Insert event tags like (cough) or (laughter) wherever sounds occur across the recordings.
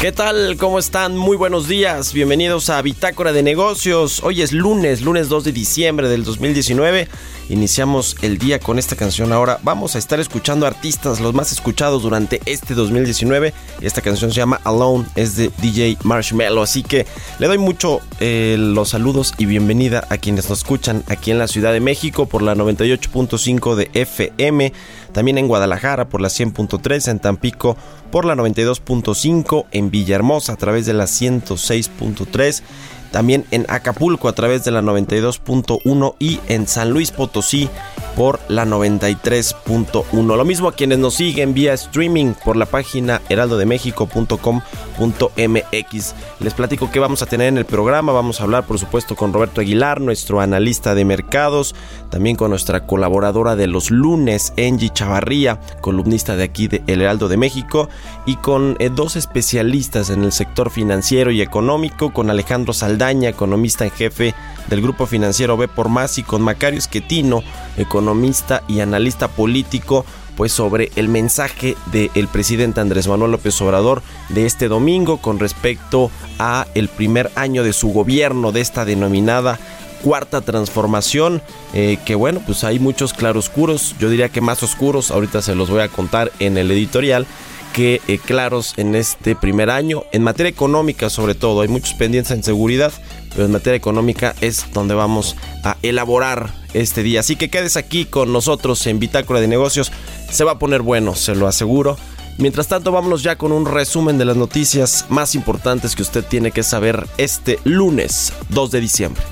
¿Qué tal? ¿Cómo están? Muy buenos días. Bienvenidos a Bitácora de Negocios. Hoy es lunes, lunes 2 de diciembre del 2019. Iniciamos el día con esta canción. Ahora vamos a estar escuchando artistas los más escuchados durante este 2019. Esta canción se llama Alone, es de DJ Marshmello. Así que le doy mucho eh, los saludos y bienvenida a quienes nos escuchan aquí en la Ciudad de México por la 98.5 de FM. También en Guadalajara por la 100.3, en Tampico por la 92.5, en Villahermosa a través de la 106.3 también en Acapulco a través de la 92.1 y en San Luis Potosí por la 93.1. Lo mismo a quienes nos siguen vía streaming por la página heraldodemexico.com.mx. Les platico que vamos a tener en el programa. Vamos a hablar, por supuesto, con Roberto Aguilar, nuestro analista de mercados, también con nuestra colaboradora de los lunes, Angie Chavarría, columnista de aquí de El Heraldo de México, y con eh, dos especialistas en el sector financiero y económico, con Alejandro Saldaña, economista en jefe del grupo financiero B por Más, y con Macario Esquetino, economista y analista político, pues sobre el mensaje del presidente Andrés Manuel López Obrador de este domingo con respecto a el primer año de su gobierno de esta denominada cuarta transformación eh, que bueno pues hay muchos claroscuros yo diría que más oscuros ahorita se los voy a contar en el editorial que eh, claros en este primer año. En materia económica sobre todo, hay muchos pendientes en seguridad, pero en materia económica es donde vamos a elaborar este día. Así que quedes aquí con nosotros en Bitácora de Negocios. Se va a poner bueno, se lo aseguro. Mientras tanto, vámonos ya con un resumen de las noticias más importantes que usted tiene que saber este lunes 2 de diciembre.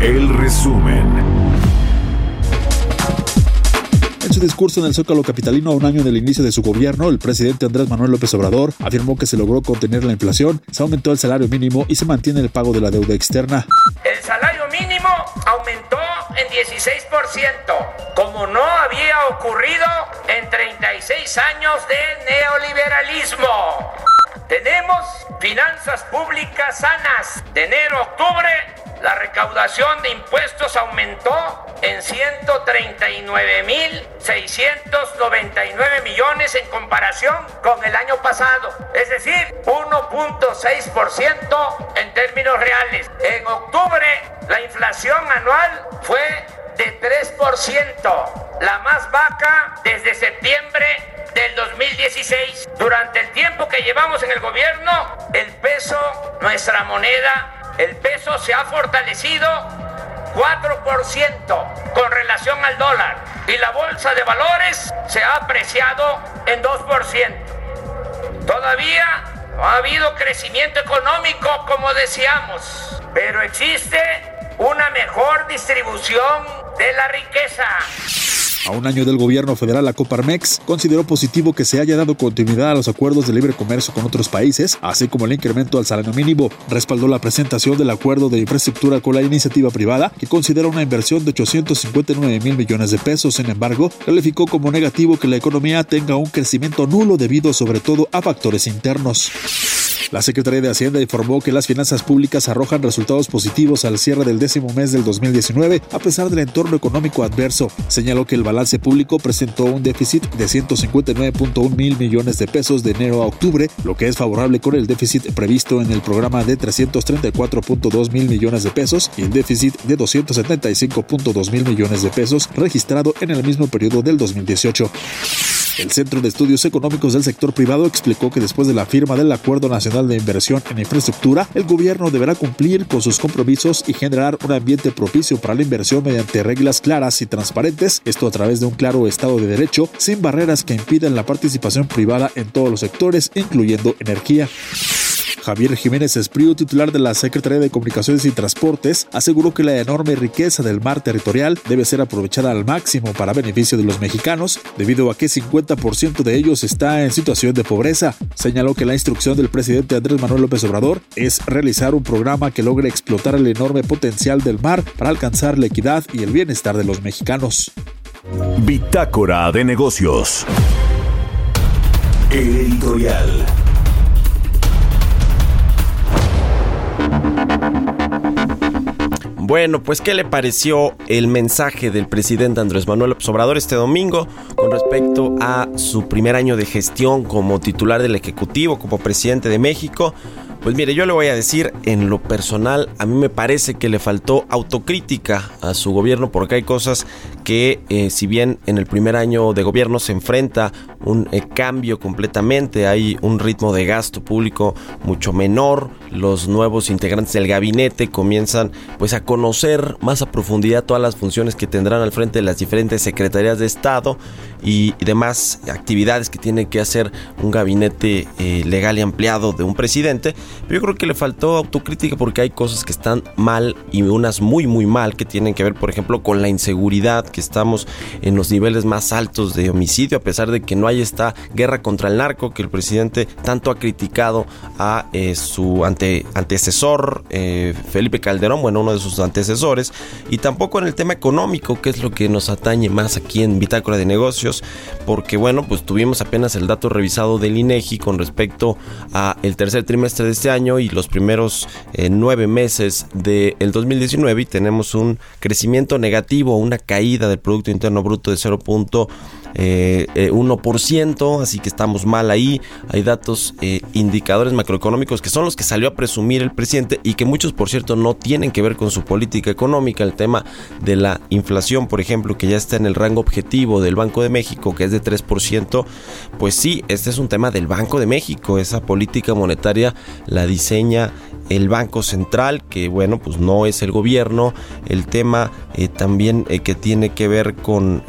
El resumen. En su discurso en el Zócalo Capitalino a un año del inicio de su gobierno, el presidente Andrés Manuel López Obrador afirmó que se logró contener la inflación, se aumentó el salario mínimo y se mantiene el pago de la deuda externa. El salario mínimo aumentó en 16%, como no había ocurrido en 36 años de neoliberalismo. Tenemos finanzas públicas sanas. De enero a octubre, la recaudación de impuestos aumentó en 139.699 millones en comparación con el año pasado, es decir, 1.6% en términos reales. En octubre, la inflación anual fue de 3%, la más baja desde septiembre del 2016. Durante el tiempo que llevamos en el gobierno, el peso, nuestra moneda, el peso se ha fortalecido 4% con relación al dólar y la bolsa de valores se ha apreciado en 2%. Todavía no ha habido crecimiento económico como deseamos, pero existe una mejor distribución de la riqueza. A un año del gobierno federal, la Coparmex consideró positivo que se haya dado continuidad a los acuerdos de libre comercio con otros países, así como el incremento al salario mínimo. Respaldó la presentación del acuerdo de infraestructura con la iniciativa privada, que considera una inversión de 859 mil millones de pesos. Sin embargo, calificó como negativo que la economía tenga un crecimiento nulo debido sobre todo a factores internos. La Secretaría de Hacienda informó que las finanzas públicas arrojan resultados positivos al cierre del décimo mes del 2019, a pesar del entorno económico adverso. Señaló que el balance público presentó un déficit de 159.1 mil millones de pesos de enero a octubre, lo que es favorable con el déficit previsto en el programa de 334.2 mil millones de pesos y el déficit de 275.2 mil millones de pesos registrado en el mismo periodo del 2018. El Centro de Estudios Económicos del Sector Privado explicó que después de la firma del Acuerdo Nacional de Inversión en Infraestructura, el gobierno deberá cumplir con sus compromisos y generar un ambiente propicio para la inversión mediante reglas claras y transparentes, esto a través de un claro Estado de Derecho, sin barreras que impidan la participación privada en todos los sectores, incluyendo energía. Javier Jiménez Espriu, titular de la Secretaría de Comunicaciones y Transportes, aseguró que la enorme riqueza del mar territorial debe ser aprovechada al máximo para beneficio de los mexicanos, debido a que 50% de ellos está en situación de pobreza. Señaló que la instrucción del presidente Andrés Manuel López Obrador es realizar un programa que logre explotar el enorme potencial del mar para alcanzar la equidad y el bienestar de los mexicanos. Bitácora de negocios. El editorial. Bueno, pues ¿qué le pareció el mensaje del presidente Andrés Manuel López Obrador este domingo con respecto a su primer año de gestión como titular del Ejecutivo, como presidente de México? Pues mire, yo le voy a decir, en lo personal, a mí me parece que le faltó autocrítica a su gobierno porque hay cosas que, eh, si bien en el primer año de gobierno se enfrenta un eh, cambio completamente, hay un ritmo de gasto público mucho menor, los nuevos integrantes del gabinete comienzan pues a conocer más a profundidad todas las funciones que tendrán al frente de las diferentes secretarías de Estado y, demás actividades que tiene que hacer un gabinete eh, legal y ampliado de un presidente. Pero yo creo que le faltó autocrítica porque hay cosas que están mal y unas muy muy mal que tienen que ver por ejemplo con la inseguridad, que estamos en los niveles más altos de homicidio a pesar de que no hay esta guerra contra el narco que el presidente tanto ha criticado a eh, su ante, antecesor eh, Felipe Calderón, bueno uno de sus antecesores y tampoco en el tema económico que es lo que nos atañe más aquí en Bitácora de Negocios porque bueno pues tuvimos apenas el dato revisado del INEGI con respecto a el tercer trimestre de este año y los primeros eh, nueve meses del 2019 y tenemos un crecimiento negativo, una caída del Producto Interno Bruto de 0.1%, eh, eh, 1%, así que estamos mal ahí. Hay datos, eh, indicadores macroeconómicos que son los que salió a presumir el presidente y que muchos, por cierto, no tienen que ver con su política económica. El tema de la inflación, por ejemplo, que ya está en el rango objetivo del Banco de México, que es de 3%, pues sí, este es un tema del Banco de México. Esa política monetaria la diseña el Banco Central, que bueno, pues no es el gobierno. El tema eh, también eh, que tiene que ver con,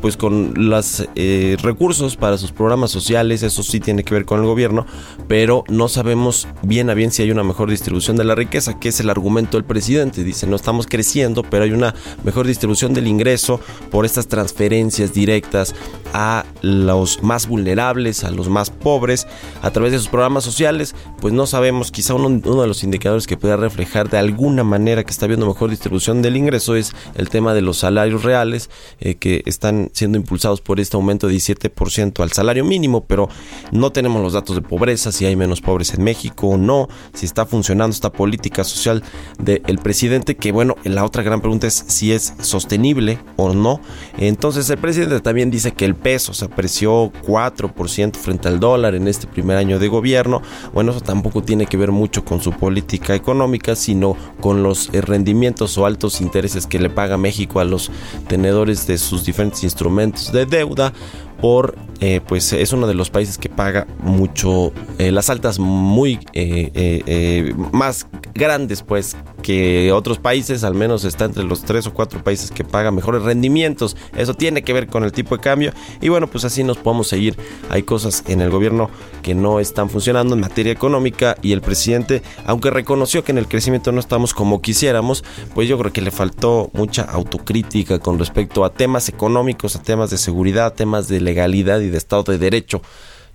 pues con los recursos para sus programas sociales, eso sí tiene que ver con el gobierno, pero no sabemos bien a bien si hay una mejor distribución de la riqueza, que es el argumento del presidente. Dice, no estamos creciendo, pero hay una mejor distribución del ingreso por estas transferencias directas a los más vulnerables, a los más pobres, a través de sus programas sociales, pues no sabemos, quizá uno, uno de los indicadores que pueda reflejar de alguna manera que está habiendo mejor distribución del ingreso es el tema de los salarios reales eh, que están siendo impulsados por este aumento de 17% al salario mínimo, pero no tenemos los datos de pobreza, si hay menos pobres en México o no, si está funcionando esta política social del presidente, que bueno, la otra gran pregunta es si es sostenible o no. Entonces el presidente también dice que el peso se apreció 4% frente al dólar en este primer año de gobierno. Bueno, eso tampoco tiene que ver mucho con su política económica, sino con los eh, rendimientos o altos intereses que le paga México a los tenedores de sus diferentes instrumentos de deuda por eh, pues es uno de los países que paga mucho eh, las altas muy eh, eh, más grandes pues que otros países al menos está entre los tres o cuatro países que pagan mejores rendimientos. Eso tiene que ver con el tipo de cambio. Y bueno pues así nos podemos seguir. Hay cosas en el gobierno que no están funcionando en materia económica y el presidente aunque reconoció que en el crecimiento no estamos como quisiéramos pues yo creo que le faltó mucha autocrítica con respecto a temas económicos a temas de seguridad temas de legalidad y de Estado de Derecho.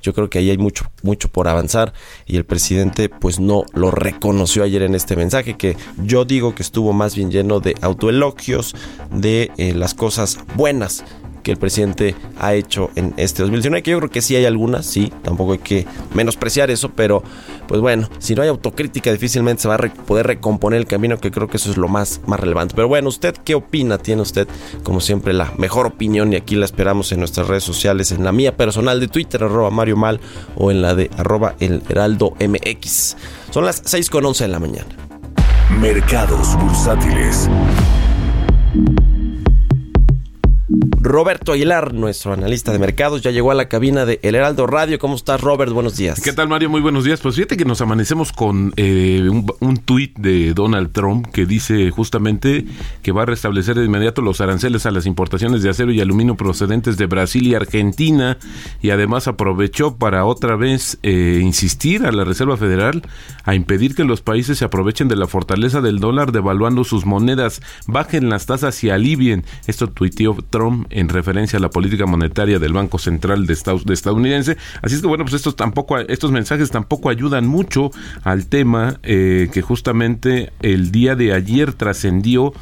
Yo creo que ahí hay mucho, mucho por avanzar y el presidente pues no lo reconoció ayer en este mensaje que yo digo que estuvo más bien lleno de autoelogios de eh, las cosas buenas que el presidente ha hecho en este 2019, que yo creo que sí hay algunas, sí, tampoco hay que menospreciar eso, pero pues bueno, si no hay autocrítica difícilmente se va a poder recomponer el camino, que creo que eso es lo más, más relevante. Pero bueno, ¿usted qué opina? Tiene usted, como siempre, la mejor opinión y aquí la esperamos en nuestras redes sociales, en la mía personal de Twitter, arroba Mario Mal, o en la de arroba el Heraldo MX. Son las 6 con 11 de la mañana. Mercados bursátiles. Roberto Aguilar, nuestro analista de mercados, ya llegó a la cabina de El Heraldo Radio. ¿Cómo estás, Robert? Buenos días. ¿Qué tal, Mario? Muy buenos días. Pues fíjate que nos amanecemos con eh, un, un tuit de Donald Trump que dice justamente que va a restablecer de inmediato los aranceles a las importaciones de acero y aluminio procedentes de Brasil y Argentina y además aprovechó para otra vez eh, insistir a la Reserva Federal a impedir que los países se aprovechen de la fortaleza del dólar devaluando sus monedas, bajen las tasas y alivien. Esto tuiteó Trump en referencia a la política monetaria del Banco Central de, Estados, de estadounidense. Así es que bueno, pues estos tampoco, estos mensajes tampoco ayudan mucho al tema eh, que justamente el día de ayer trascendió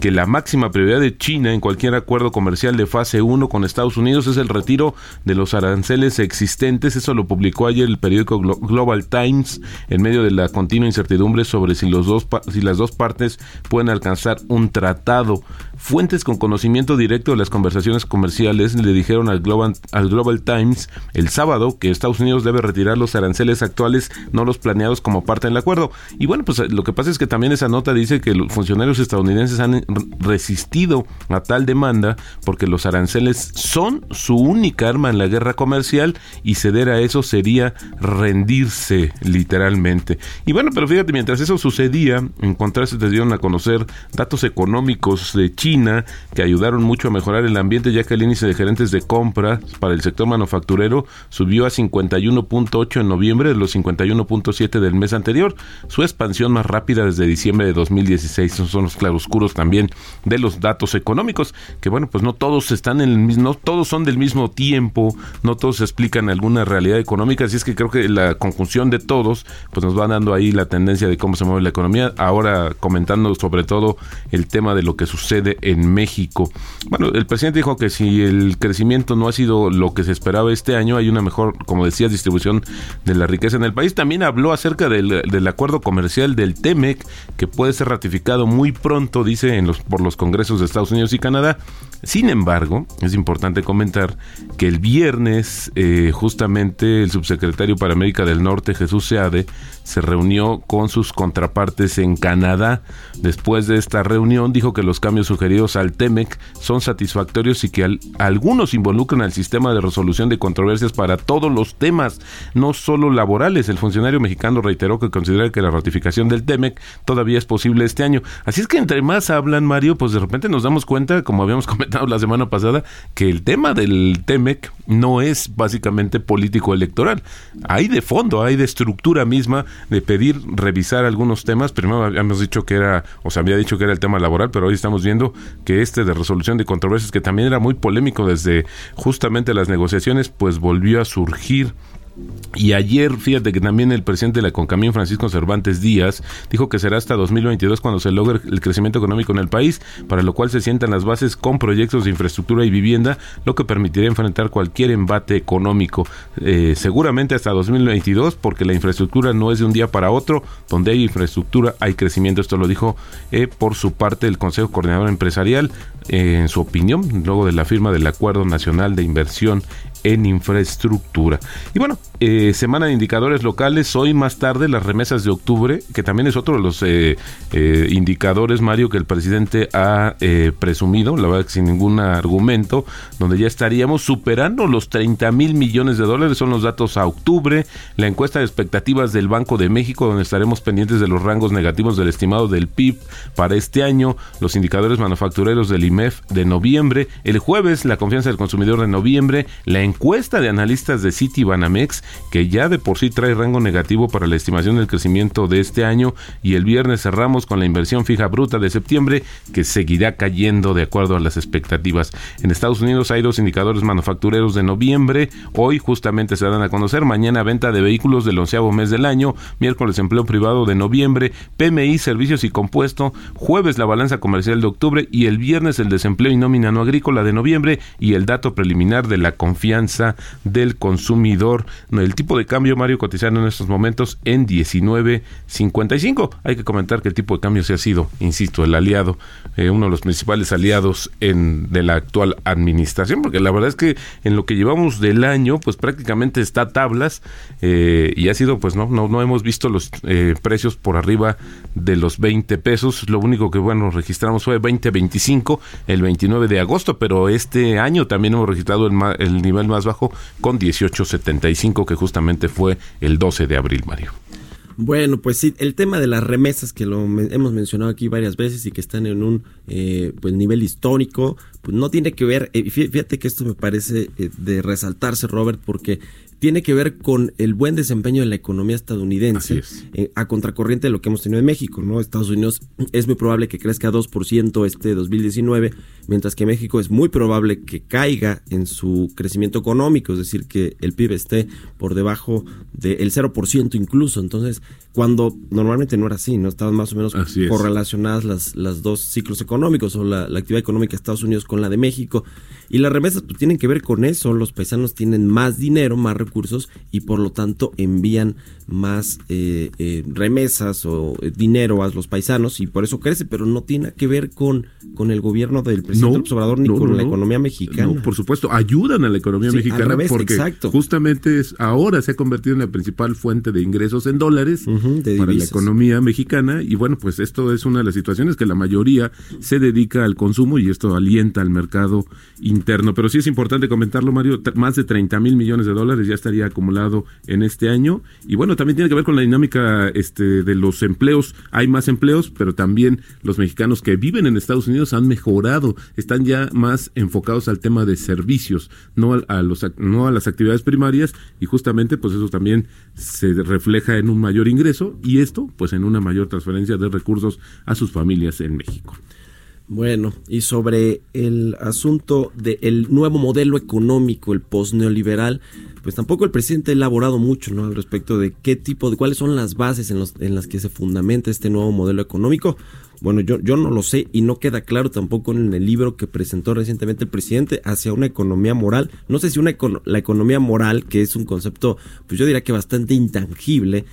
que la máxima prioridad de China en cualquier acuerdo comercial de fase 1 con Estados Unidos es el retiro de los aranceles existentes. Eso lo publicó ayer el periódico Glo- Global Times en medio de la continua incertidumbre sobre si, los dos, si las dos partes pueden alcanzar un tratado. Fuentes con conocimiento directo de las conversaciones comerciales le dijeron al Global, al Global Times el sábado que Estados Unidos debe retirar los aranceles actuales, no los planeados como parte del acuerdo. Y bueno, pues lo que pasa es que también esa nota dice que los funcionarios estadounidenses han resistido a tal demanda porque los aranceles son su única arma en la guerra comercial y ceder a eso sería rendirse literalmente. Y bueno, pero fíjate, mientras eso sucedía, en contraste te dieron a conocer datos económicos de China que ayudaron mucho a mejorar el ambiente ya que el índice de gerentes de compra para el sector manufacturero subió a 51.8 en noviembre de los 51.7 del mes anterior, su expansión más rápida desde diciembre de 2016. Esos son los claroscuros también de los datos económicos, que bueno, pues no todos están en el mismo, no todos son del mismo tiempo, no todos explican alguna realidad económica, así es que creo que la conjunción de todos pues nos va dando ahí la tendencia de cómo se mueve la economía, ahora comentando sobre todo el tema de lo que sucede en México. Bueno, el presidente dijo que si el crecimiento no ha sido lo que se esperaba este año, hay una mejor, como decías, distribución de la riqueza en el país. También habló acerca del, del acuerdo comercial del TEMEC, que puede ser ratificado muy pronto, dice, en los, por los congresos de Estados Unidos y Canadá. Sin embargo, es importante comentar que el viernes, eh, justamente el subsecretario para América del Norte, Jesús Seade, se reunió con sus contrapartes en Canadá. Después de esta reunión, dijo que los cambios sugeridos al TEMEC son satisfactorios y que al- algunos involucran al sistema de resolución de controversias para todos los temas, no solo laborales. El funcionario mexicano reiteró que considera que la ratificación del TEMEC todavía es posible este año. Así es que entre más hablan, Mario, pues de repente nos damos cuenta, como habíamos (laughs) comentado la semana pasada, que el tema del TEMEC no es básicamente político electoral. Hay de fondo, hay de estructura misma de pedir revisar algunos temas. Primero habíamos dicho que era, o se había dicho que era el tema laboral, pero hoy estamos viendo que este de resolución de controversias, que también era muy polémico desde justamente las negociaciones, pues volvió a surgir. Y ayer, fíjate que también el presidente de la Concamín, Francisco Cervantes Díaz, dijo que será hasta 2022 cuando se logre el crecimiento económico en el país, para lo cual se sientan las bases con proyectos de infraestructura y vivienda, lo que permitirá enfrentar cualquier embate económico. Eh, seguramente hasta 2022, porque la infraestructura no es de un día para otro, donde hay infraestructura hay crecimiento. Esto lo dijo eh, por su parte el Consejo Coordinador Empresarial, eh, en su opinión, luego de la firma del Acuerdo Nacional de Inversión en infraestructura. Y bueno, eh, semana de indicadores locales, hoy más tarde las remesas de octubre, que también es otro de los eh, eh, indicadores, Mario, que el presidente ha presumido, la verdad que sin ningún argumento, donde ya estaríamos superando los 30 mil millones de dólares, son los datos a octubre, la encuesta de expectativas del Banco de México, donde estaremos pendientes de los rangos negativos del estimado del PIB para este año, los indicadores manufactureros del IMEF de noviembre, el jueves la confianza del consumidor de noviembre, la encuesta encuesta de analistas de City Banamex, que ya de por sí trae rango negativo para la estimación del crecimiento de este año, y el viernes cerramos con la inversión fija bruta de septiembre, que seguirá cayendo de acuerdo a las expectativas. En Estados Unidos hay dos indicadores manufactureros de noviembre, hoy justamente se dan a conocer, mañana venta de vehículos del onceavo mes del año, miércoles empleo privado de noviembre, PMI, servicios y compuesto, jueves la balanza comercial de octubre. Y el viernes el desempleo y nómina no agrícola de noviembre. Y el dato preliminar de la confianza del consumidor. El tipo de cambio, Mario, cotizando en estos momentos en 19.55. Hay que comentar que el tipo de cambio se ha sido, insisto, el aliado, eh, uno de los principales aliados en, de la actual administración, porque la verdad es que en lo que llevamos del año, pues prácticamente está tablas eh, y ha sido, pues no, no, no hemos visto los eh, precios por arriba de los 20 pesos. Lo único que, bueno, registramos fue 20.25 el 29 de agosto, pero este año también hemos registrado el, el nivel más bajo con 18.75, que justamente fue el 12 de abril, Mario. Bueno, pues sí, el tema de las remesas que lo hemos mencionado aquí varias veces y que están en un eh, pues nivel histórico, pues no tiene que ver, eh, fí- fíjate que esto me parece eh, de resaltarse, Robert, porque tiene que ver con el buen desempeño de la economía estadounidense eh, a contracorriente de lo que hemos tenido en México, ¿no? Estados Unidos es muy probable que crezca 2% este 2019, mientras que México es muy probable que caiga en su crecimiento económico, es decir, que el PIB esté por debajo del 0% incluso. Entonces, cuando normalmente no era así, ¿no? Estaban más o menos Así es. correlacionadas las, las dos ciclos económicos o la, la actividad económica de Estados Unidos con la de México. Y las remesas pues, tienen que ver con eso. Los paisanos tienen más dinero, más recursos y por lo tanto envían más eh, eh, remesas o eh, dinero a los paisanos y por eso crece, pero no tiene que ver con, con el gobierno del presidente López Obrador ni no, con no, la no. economía mexicana. No, por supuesto, ayudan a la economía Sí, mexicana revés, porque exacto. justamente es, ahora se ha convertido en la principal fuente de ingresos en dólares de para la economía mexicana y bueno, pues esto es una de las situaciones que la mayoría se dedica al consumo y esto alienta al mercado interno. Pero sí es importante comentarlo, Mario, más de 30 mil millones de dólares ya estaría acumulado en este año y bueno, también tiene que ver con la dinámica este, de los empleos. Hay más empleos, pero también los mexicanos que viven en Estados Unidos han mejorado, están ya más enfocados al tema de servicios, no a, a los, no a las actividades primarias y justamente pues eso también se refleja en un mayor ingreso y esto pues en una mayor transferencia de recursos a sus familias en México. Bueno, y sobre el asunto del nuevo modelo económico, el post-neoliberal, pues tampoco el presidente ha elaborado mucho ¿no? al respecto de qué tipo, de cuáles son las bases en, los, en las que se fundamenta este nuevo modelo económico. Bueno, yo, yo no lo sé y no queda claro tampoco en el libro que presentó recientemente el presidente hacia una economía moral. No sé si una la economía moral, que es un concepto, pues yo diría que bastante intangible,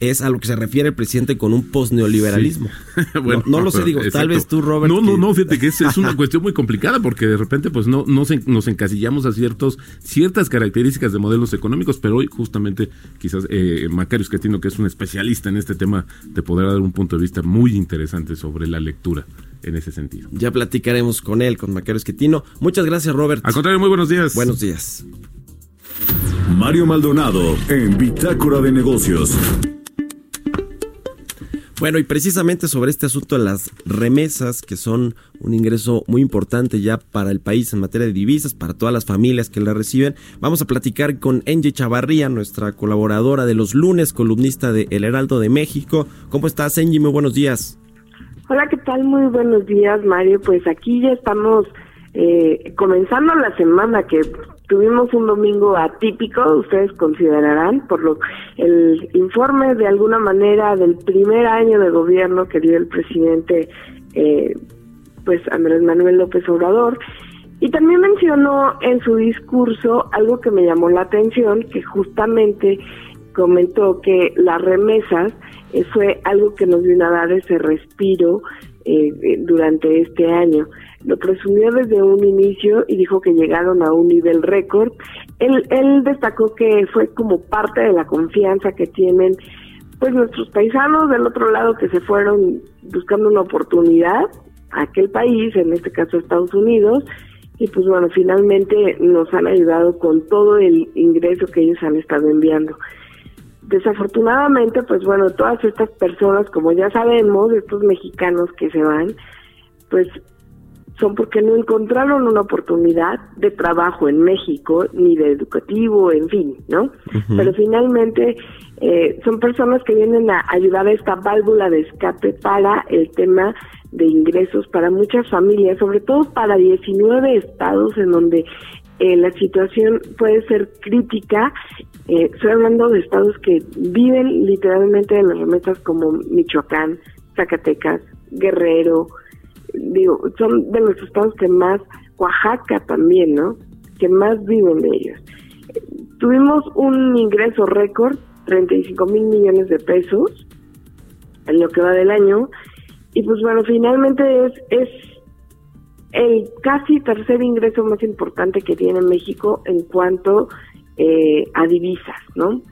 es a lo que se refiere el presidente con un post-neoliberalismo. (laughs) Bueno, no, no lo sé, digo, tal vez tú, Robert. No, no, que- no, fíjate que es, es una cuestión muy complicada porque de repente pues no, no se- nos encasillamos a ciertos, ciertas características de modelos económicos, pero hoy justamente quizás eh, Macario Esquetino, que es un especialista en este tema, te podrá dar un punto de vista muy interesante sobre la lectura en ese sentido. Ya platicaremos con él, con Macario Esquetino. Muchas gracias, Robert. Al contrario, muy buenos días. Buenos días. Mario Maldonado en Bitácora de Negocios. Bueno, y precisamente sobre este asunto de las remesas, que son un ingreso muy importante ya para el país en materia de divisas, para todas las familias que la reciben, vamos a platicar con Angie Chavarría, nuestra colaboradora de los lunes, columnista de El Heraldo de México. ¿Cómo estás, Angie? Muy buenos días. Hola, ¿qué tal? Muy buenos días, Mario. Pues aquí ya estamos eh, comenzando la semana que tuvimos un domingo atípico, ustedes considerarán, por lo el informe de alguna manera del primer año de gobierno que dio el presidente, eh, pues Andrés Manuel López Obrador. Y también mencionó en su discurso algo que me llamó la atención, que justamente comentó que las remesas eh, fue algo que nos vino a dar ese respiro eh, durante este año. Lo presumió desde un inicio y dijo que llegaron a un nivel récord. Él, él destacó que fue como parte de la confianza que tienen pues nuestros paisanos del otro lado que se fueron buscando una oportunidad a aquel país, en este caso Estados Unidos, y pues bueno, finalmente nos han ayudado con todo el ingreso que ellos han estado enviando. Desafortunadamente, pues bueno, todas estas personas, como ya sabemos, estos mexicanos que se van, pues son porque no encontraron una oportunidad de trabajo en México, ni de educativo, en fin, ¿no? Pero finalmente eh, son personas que vienen a ayudar a esta válvula de escape para el tema de ingresos para muchas familias, sobre todo para 19 estados en donde eh, la situación puede ser crítica. Eh, estoy hablando de estados que viven literalmente de las remesas como Michoacán, Zacatecas, Guerrero, digo, son de los estados que más, Oaxaca también, ¿no? Que más viven de ellos. Tuvimos un ingreso récord, 35 mil millones de pesos en lo que va del año. Y pues bueno, finalmente es, es el casi tercer ingreso más importante que tiene México en cuanto eh, a divisas, ¿no?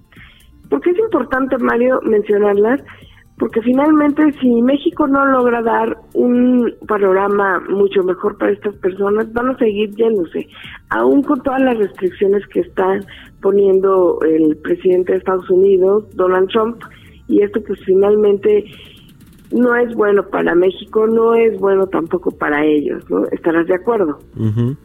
Porque es importante, Mario, mencionarlas? Porque finalmente si México no logra dar un panorama mucho mejor para estas personas, van a seguir yéndose, aún con todas las restricciones que está poniendo el presidente de Estados Unidos, Donald Trump, y esto pues finalmente no es bueno para México, no es bueno tampoco para ellos, ¿no? ¿Estarás de acuerdo? Ujú.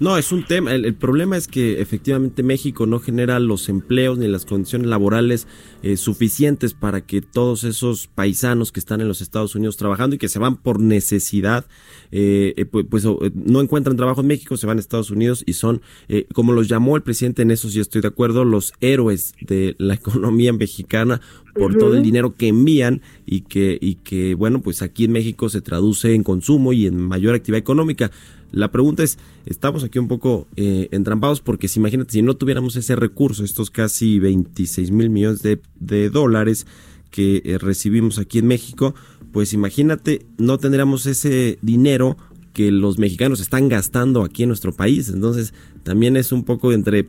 No, es un tema. El, problema es que efectivamente México no genera los empleos ni las condiciones laborales eh, suficientes para que todos esos paisanos que están en los Estados Unidos trabajando y que se van por necesidad, eh, eh, pues, eh, no encuentran trabajo en México, se van a Estados Unidos y son, eh, como los llamó el presidente, en eso sí estoy de acuerdo, los héroes de la (laughs) economía mexicana por todo el dinero que envían y que, y que, bueno, pues aquí en México se traduce en consumo y en mayor actividad económica. La pregunta es, estamos aquí un poco eh, entrampados porque si imagínate, si no tuviéramos ese recurso, estos casi 26 mil millones de, de dólares que eh, recibimos aquí en México, pues imagínate, no tendríamos ese dinero que los mexicanos están gastando aquí en nuestro país. Entonces, también es un poco entre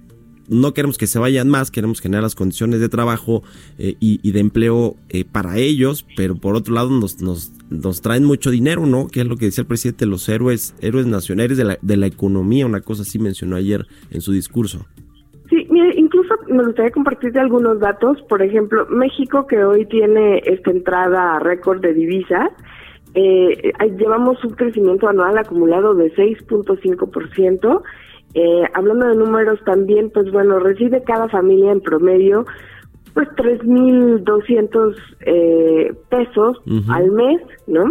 no queremos que se vayan más, queremos generar las condiciones de trabajo eh, y, de empleo eh, para ellos, pero por otro lado nos, nos, nos traen mucho dinero, ¿no? Que es lo que decía el presidente, los héroes, héroes nacionales de la, de la economía, una cosa así mencionó ayer en su discurso. Sí, mire, incluso me gustaría compartirte algunos datos. Por ejemplo, México, que hoy tiene esta entrada récord de divisas, eh, llevamos un crecimiento anual acumulado de 6.5%. Eh, hablando de números también, pues bueno, recibe cada familia en promedio pues 3.200 eh, pesos al mes, ¿no?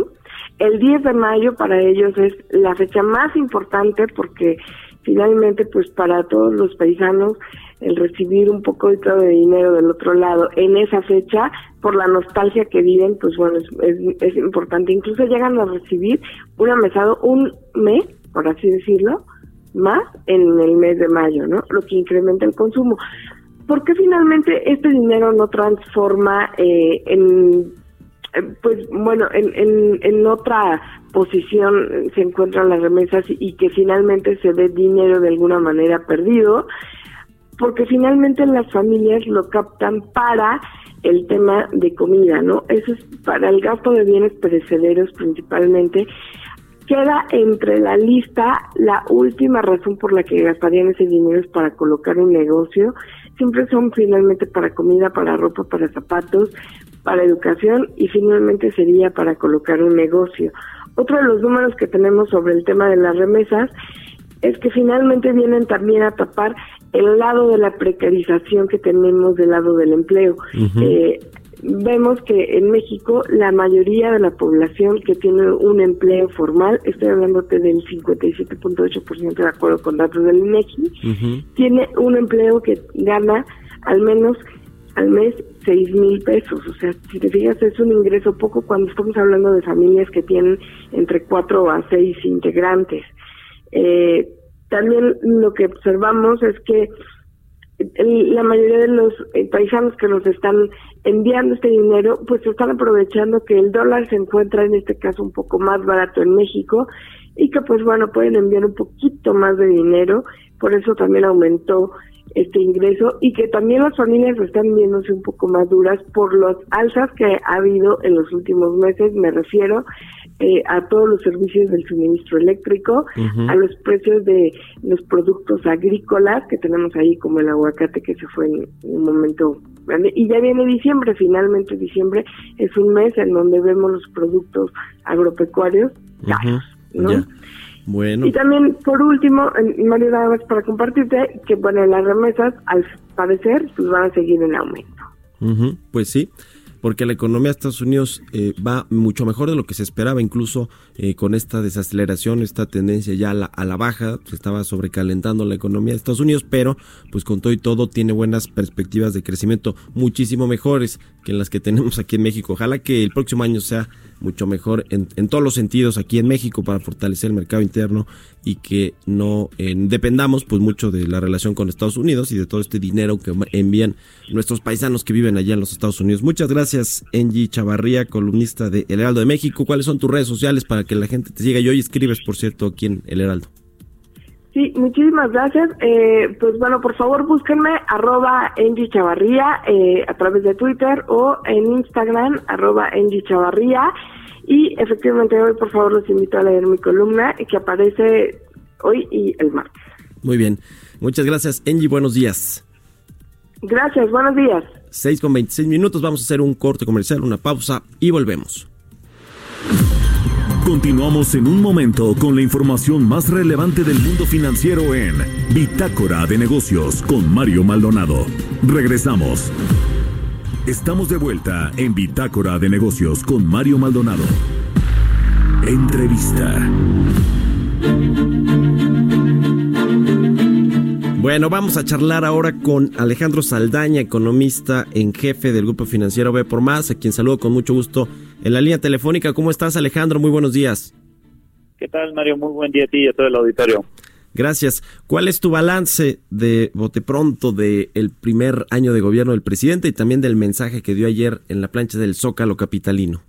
El 10 de mayo para ellos es la fecha más importante porque finalmente pues para todos los paisanos el recibir un poco de dinero del otro lado en esa fecha por la nostalgia que viven pues bueno es, es, es importante incluso llegan a recibir un mesado un mes por así decirlo más en el mes de mayo no lo que incrementa el consumo ¿por qué finalmente este dinero no transforma eh, en eh, pues bueno, en, en, otra posición se encuentran las remesas y que finalmente se ve dinero de alguna manera perdido, porque finalmente las familias lo captan para el tema de comida, ¿no? Eso es para el gasto de bienes perecederos principalmente. Queda entre la lista la última razón por la que gastarían ese dinero es para colocar un negocio. Siempre son finalmente para comida, para ropa, para zapatos, para educación y finalmente sería para colocar un negocio. Otro de los números que tenemos sobre el tema de las remesas es que finalmente vienen también a tapar el lado de la precarización que tenemos del lado del empleo. Eh, vemos que en México la mayoría de la población que tiene un empleo formal, estoy hablándote del 57.8% de acuerdo con datos del INEGI, tiene un empleo que gana al menos al mes seis mil pesos. O sea, si te fijas, es un ingreso poco cuando estamos hablando de familias que tienen entre cuatro a seis integrantes. Eh, también lo que observamos es que la mayoría de los paisanos que nos están enviando este dinero, pues están aprovechando que el dólar se encuentra en este caso un poco más barato en México y que pues bueno, pueden enviar un poquito más de dinero, por eso también aumentó este ingreso y que también las familias están viéndose un poco más duras por las alzas que ha habido en los últimos meses, me refiero eh, a todos los servicios del suministro eléctrico, a los precios de los productos agrícolas que tenemos ahí como el aguacate que se fue en un momento y ya viene diciembre, finalmente diciembre es un mes en donde vemos los productos agropecuarios caros, ¿no? Ya. Bueno. Y también, por último, Mario, nada más para compartirte que, bueno, las remesas, al parecer, pues van a seguir en aumento. Pues sí, porque la economía de Estados Unidos eh, va mucho mejor de lo que se esperaba, incluso eh, con esta desaceleración, esta tendencia ya a la, a la baja, se estaba sobrecalentando la economía de Estados Unidos, pero pues con todo y todo tiene buenas perspectivas de crecimiento muchísimo mejores que las que tenemos aquí en México. Ojalá que el próximo año sea mucho mejor en, en todos los sentidos aquí en México para fortalecer el mercado interno y que no eh, dependamos pues mucho de la relación con Estados Unidos y de todo este dinero que envían nuestros paisanos que viven allá en los Estados Unidos. Muchas gracias, Angie Chavarría, columnista de El Heraldo de México. ¿Cuáles son tus redes sociales para que la gente te siga? Y hoy escribes, por cierto, aquí en El Heraldo. Sí, muchísimas gracias. Eh, pues bueno, por favor búsquenme arroba Angie Chavarría eh, a través de Twitter o en Instagram arroba Angie Chavarría. Y efectivamente hoy por favor los invito a leer mi columna que aparece hoy y el martes. Muy bien. Muchas gracias, Angie. Buenos días. Gracias, buenos días. 6 con 26 minutos. Vamos a hacer un corte comercial, una pausa y volvemos. Continuamos en un momento con la información más relevante del mundo financiero en Bitácora de Negocios con Mario Maldonado. Regresamos. Estamos de vuelta en Bitácora de Negocios con Mario Maldonado. Entrevista. Bueno, vamos a charlar ahora con Alejandro Saldaña, economista en jefe del Grupo Financiero B por Más, a quien saludo con mucho gusto en la línea telefónica. ¿Cómo estás, Alejandro? Muy buenos días. ¿Qué tal, Mario? Muy buen día a ti y a todo el auditorio. Gracias. ¿Cuál es tu balance de bote pronto del el primer año de gobierno del presidente y también del mensaje que dio ayer en la plancha del Zócalo Capitalino?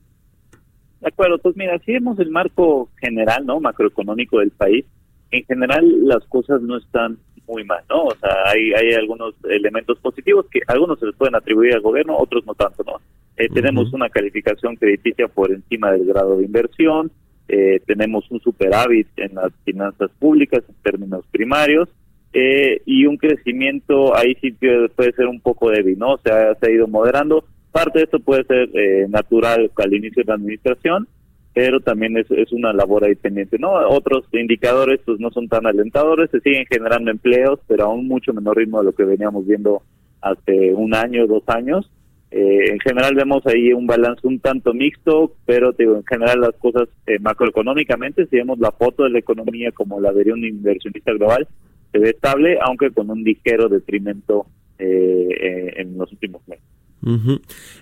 De acuerdo, pues mira, si vemos el marco general, ¿no? Macroeconómico del país, en general las cosas no están muy mal, ¿no? O sea, hay, hay algunos elementos positivos que algunos se les pueden atribuir al gobierno, otros no tanto, ¿no? Eh, Tenemos una calificación crediticia por encima del grado de inversión, eh, tenemos un superávit en las finanzas públicas en términos primarios eh, y un crecimiento ahí sí que puede ser un poco débil, ¿no? O sea, se ha ido moderando. Parte de esto puede ser eh, natural al inicio de la administración, pero también es, es una labor ahí pendiente, ¿no? Otros indicadores pues no son tan alentadores, se siguen generando empleos, pero a un mucho menor ritmo de lo que veníamos viendo hace un año, dos años. Eh, en general vemos ahí un balance un tanto mixto, pero digo, en general las cosas eh, macroeconómicamente, si vemos la foto de la economía como la vería un inversionista global, se ve estable, aunque con un ligero detrimento eh, eh, en los últimos meses.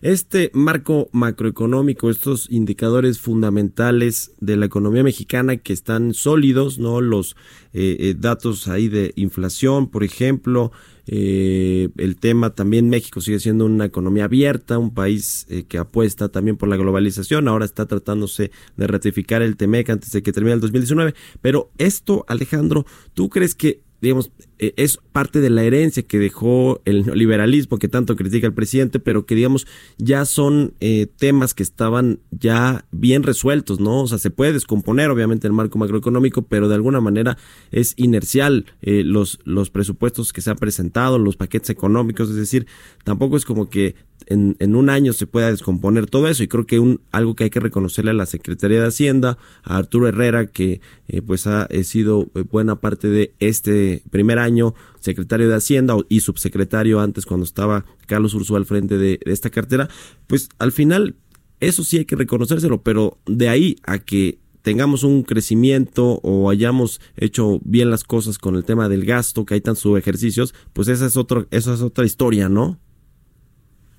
Este marco macroeconómico, estos indicadores fundamentales de la economía mexicana que están sólidos, ¿no? Los eh, eh, datos ahí de inflación, por ejemplo, eh, el tema también México sigue siendo una economía abierta, un país eh, que apuesta también por la globalización, ahora está tratándose de ratificar el TEMEC antes de que termine el 2019, pero esto, Alejandro, ¿tú crees que digamos, eh, es parte de la herencia que dejó el neoliberalismo que tanto critica el presidente, pero que digamos ya son eh, temas que estaban ya bien resueltos, ¿no? O sea, se puede descomponer obviamente el marco macroeconómico, pero de alguna manera es inercial eh, los, los presupuestos que se han presentado, los paquetes económicos, es decir, tampoco es como que en, un año se pueda descomponer todo eso y creo que un algo que hay que reconocerle a la Secretaría de Hacienda, a Arturo Herrera, que eh, pues ha sido buena parte de este primer año secretario de Hacienda y subsecretario antes cuando estaba Carlos Ursúa al frente de, esta cartera, pues al final eso sí hay que reconocérselo, pero de ahí a que tengamos un crecimiento o hayamos hecho bien las cosas con el tema del gasto, que hay tantos subejercicios, pues esa es otro, esa es otra historia, ¿no?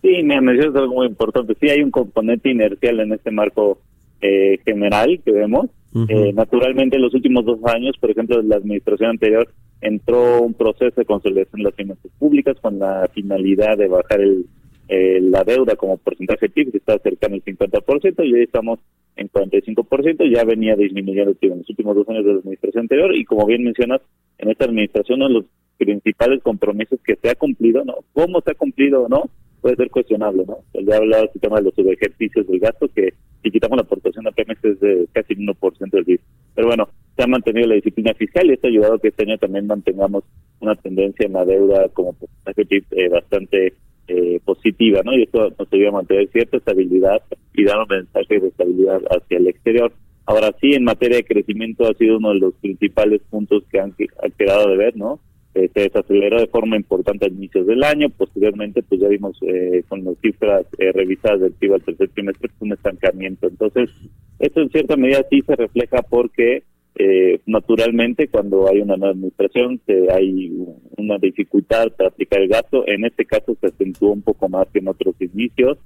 Sí, me mencionas algo muy importante. Sí, hay un componente inercial en este marco eh, general que vemos. Uh -huh. eh, naturalmente, en los últimos dos años, por ejemplo, la administración anterior entró un proceso de consolidación de las finanzas públicas con la finalidad de bajar el, eh, la deuda como porcentaje PIB, que está cercano al 50%, y hoy estamos en 45%, ya venía disminuyendo en los últimos dos años de la administración anterior, y como bien mencionas, en esta administración uno de los principales compromisos que se ha cumplido, ¿no? ¿Cómo se ha cumplido o no? Puede ser cuestionable, ¿no? De hablar del tema de los subejercicios del gasto, que si quitamos la aportación a Pemex es de casi un 1% del PIB. Pero bueno, se ha mantenido la disciplina fiscal y esto ha ayudado a que este año también mantengamos una tendencia en la deuda como porcentaje PIB eh, bastante eh, positiva, ¿no? Y esto nos ayuda a mantener cierta estabilidad y dar un mensaje de estabilidad hacia el exterior. Ahora sí, en materia de crecimiento ha sido uno de los principales puntos que- han quedado de ver, ¿no? Eh, se desaceleró de forma importante a inicios del año, posteriormente pues ya vimos eh, con las cifras eh, revisadas del PIB al tercer trimestre pues, un estancamiento. Entonces, esto en cierta medida sí se refleja porque eh, naturalmente cuando hay una nueva administración se- hay una dificultad para aplicar el gasto, en este caso se acentuó un poco más que en otros inicios,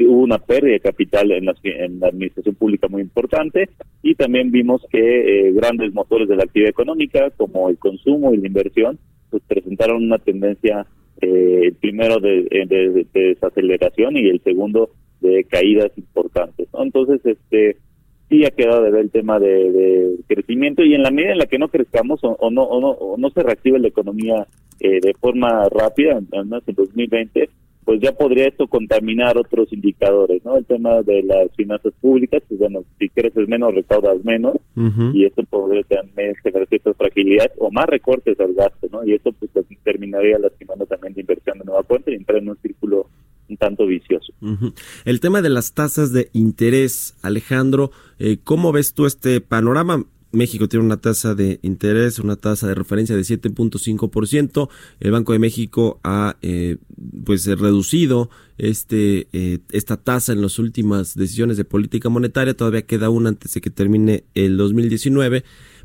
hubo una pérdida de capital en la, en la administración pública muy importante y también vimos que eh, grandes motores de la actividad económica como el consumo y la inversión pues presentaron una tendencia eh, el primero de, eh, de- de- de desaceleración y el segundo de caídas importantes ¿no? entonces este sí ha quedado de ver el tema de, de crecimiento y en la medida en la que no crezcamos o, o no o no o no se reactive la economía eh, de forma rápida al menos en 2020 pues ya podría esto contaminar otros indicadores, ¿no? El tema de las finanzas públicas, pues bueno, si creces menos, recaudas menos, y esto podría también generar cierta fragilidad o más recortes al gasto, ¿no? Y esto pues terminaría lastimando también la inversión de nueva cuenta y entrar en un círculo un tanto vicioso. El tema de las tasas de interés, Alejandro, eh, ¿cómo ves tú este panorama? México tiene una tasa de interés, una tasa de referencia de 7.5%. El Banco de México ha eh, pues eh, reducido este eh, esta tasa en las últimas decisiones de política monetaria. Todavía queda una antes de que termine el 2019.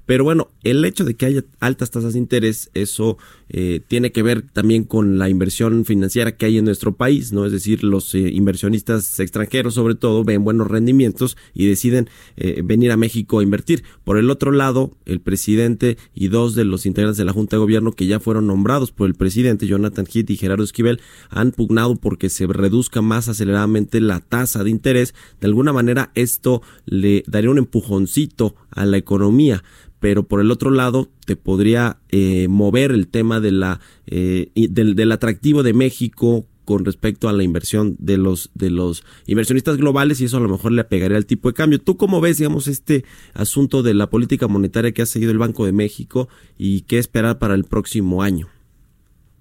Pero bueno, el hecho de que haya altas tasas de interés, eso eh, tiene que ver también con la inversión financiera que hay en nuestro país, ¿no? Es decir, los eh, inversionistas extranjeros sobre todo ven buenos rendimientos y deciden eh, venir a México a invertir. Por el otro lado, el presidente y dos de los integrantes de la Junta de Gobierno que ya fueron nombrados por el presidente, Jonathan Heath y Gerardo Esquivel, han pugnado porque se reduzca más aceleradamente la tasa de interés. De alguna manera esto le daría un empujoncito a la economía pero por el otro lado te podría eh, mover el tema de la eh, del atractivo de México con respecto a la inversión de los de los inversionistas globales y eso a lo mejor le pegaría al tipo de cambio. ¿Tú cómo ves, digamos, este asunto de la política monetaria que ha seguido el Banco de México y qué esperar para el próximo año?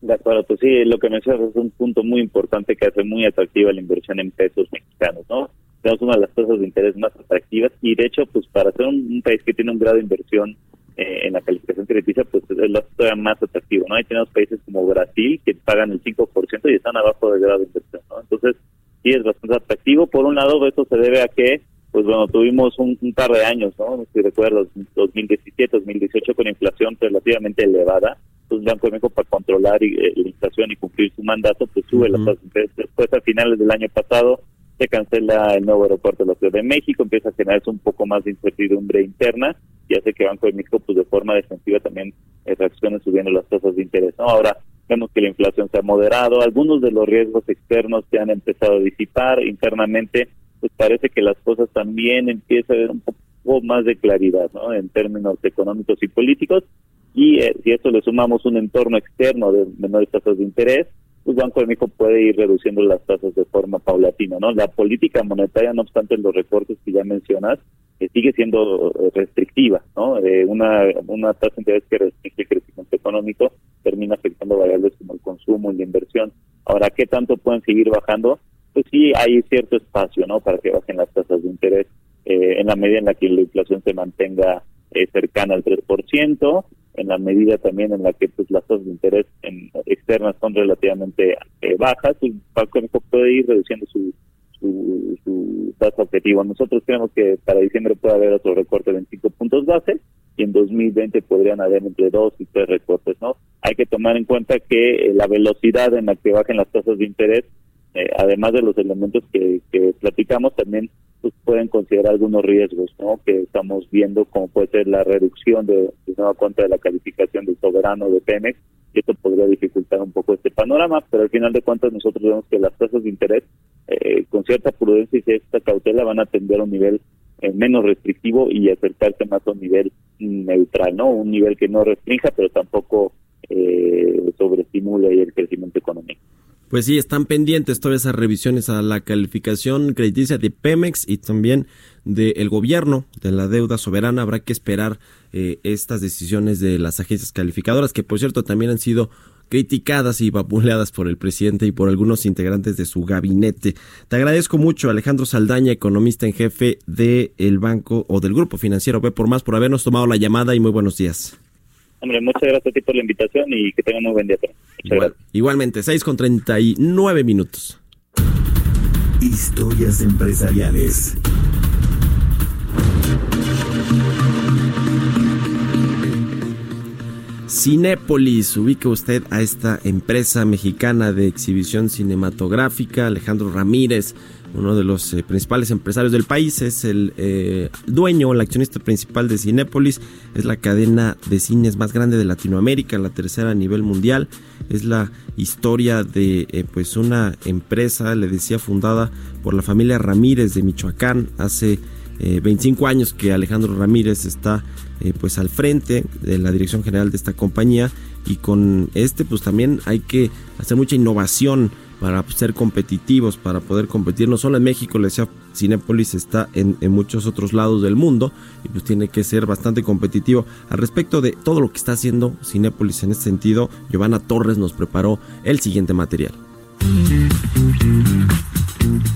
De acuerdo, pues sí, lo que mencionas es un punto muy importante que hace muy atractiva la inversión en pesos mexicanos, ¿no? Tenemos una de las tasas de interés más atractivas y de hecho, pues para ser un, un país que tiene un grado de inversión eh, en la calificación crediticia, pues es la todavía más atractivo, ¿no? Ahí tenemos países como Brasil que pagan el 5% y están abajo del grado de inversión, ¿no? Entonces, sí es bastante atractivo. Por un lado, esto se debe a que, pues bueno, tuvimos un, un par de años, ¿no? Si recuerdas, 2017, 2018 con inflación relativamente elevada. Entonces, Banco de México para controlar y, eh, la inflación y cumplir su mandato, pues sube las tasas de interés. Después, a finales del año pasado, se cancela el nuevo aeropuerto de la Ciudad de México, empieza a generarse un poco más de incertidumbre interna y hace que Banco de México, pues de forma defensiva también eh, reaccione subiendo las tasas de interés. ¿no? Ahora vemos que la inflación se ha moderado, algunos de los riesgos externos se han empezado a disipar internamente, pues parece que las cosas también empieza a haber un poco más de claridad, ¿no? En términos económicos y políticos y eh, si a esto le sumamos un entorno externo de menores tasas de interés, pues Banco de México puede ir reduciendo las tasas de forma paulatina, ¿no? La política monetaria, no obstante los recortes que ya mencionas, eh, sigue siendo eh, restrictiva, ¿no? Eh, una, una tasa de interés que restringe el crecimiento económico termina afectando variables como el consumo y la inversión. Ahora, ¿qué tanto pueden seguir bajando? Pues sí, hay cierto espacio, ¿no? Para que bajen las tasas de interés eh, en la medida en la que la inflación se mantenga eh, cercana al 3%, en la medida también en la que pues las tasas de interés en, externas son relativamente eh, bajas, pues Banco de puede ir reduciendo su, su, su tasa objetivo. Nosotros creemos que para diciembre puede haber otro recorte de 25 puntos base y en 2020 podrían haber entre dos y tres recortes, ¿no? Hay que tomar en cuenta que eh, la velocidad en la que bajen las tasas de interés, eh, además de los elementos que, que platicamos, también pues, pueden considerar algunos riesgos, ¿no? Que estamos viendo, como puede ser la reducción de, de nueva cuenta de la calificación del soberano de Pemex, y esto podría dificultar un poco este panorama, pero al final de cuentas nosotros vemos que las tasas de interés, eh, con cierta prudencia y cierta cautela, van a tender a un nivel eh, menos restrictivo y acercarse más a un nivel neutral, ¿no? Un nivel que no restrinja, pero tampoco eh, sobreestimule el crecimiento económico. Pues sí, están pendientes todas esas revisiones a la calificación crediticia de Pemex y también del gobierno de la deuda soberana. Habrá que esperar eh, estas decisiones de las agencias calificadoras, que por cierto también han sido criticadas y vapuleadas por el presidente y por algunos integrantes de su gabinete. Te agradezco mucho, Alejandro Saldaña, economista en jefe del banco o del grupo financiero B por más por habernos tomado la llamada y muy buenos días. Hombre, muchas gracias a ti por la invitación y que tengan muy buen día. Igual- igualmente, 6 con 39 minutos. Historias empresariales. Cinépolis, ubica usted a esta empresa mexicana de exhibición cinematográfica, Alejandro Ramírez, uno de los eh, principales empresarios del país, es el eh, dueño, el accionista principal de Cinépolis, es la cadena de cines más grande de Latinoamérica, la tercera a nivel mundial, es la historia de eh, pues una empresa, le decía, fundada por la familia Ramírez de Michoacán hace eh, 25 años que Alejandro Ramírez está pues al frente de la dirección general de esta compañía y con este pues también hay que hacer mucha innovación para ser competitivos, para poder competir no solo en México, le decía Cinépolis está en, en muchos otros lados del mundo y pues tiene que ser bastante competitivo. Al respecto de todo lo que está haciendo Cinépolis en este sentido, Giovanna Torres nos preparó el siguiente material.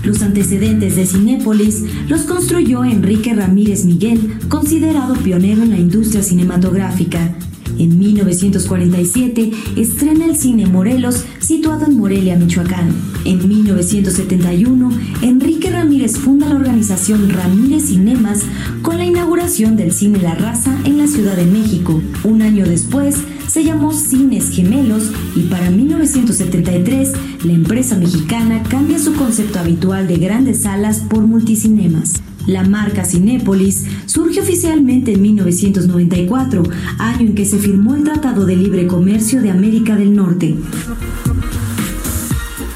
Los antecedentes de Cinépolis los construyó Enrique Ramírez Miguel, considerado pionero en la industria cinematográfica. En 1947 estrena el Cine Morelos, situado en Morelia, Michoacán. En 1971, Enrique Ramírez funda la organización Ramírez Cinemas con la inauguración del Cine La Raza en la Ciudad de México. Un año después, se llamó Cines Gemelos y para 1973 la empresa mexicana cambia su concepto habitual de grandes salas por multicinemas. La marca Cinépolis surge oficialmente en 1994, año en que se firmó el Tratado de Libre Comercio de América del Norte.